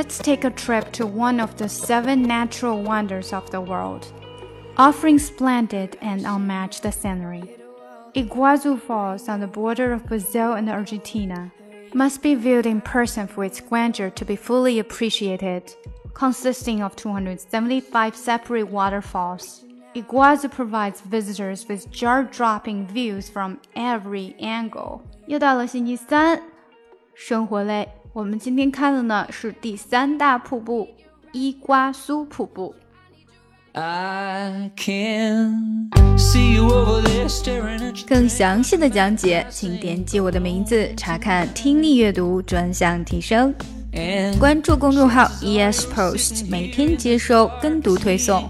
let's take a trip to one of the seven natural wonders of the world, offering splendid and unmatched scenery. Iguazu Falls on the border of Brazil and Argentina must be viewed in person for its grandeur to be fully appreciated. Consisting of 275 separate waterfalls, Iguazu provides visitors with jaw-dropping views from every angle. 又到了星期三， 生活类，我们今天看的呢是第三大瀑布——伊瓜苏瀑布。更详细的讲解，请点击我的名字查看听力阅读专项提升。关注公众号 ES Post，每天接收跟读推送。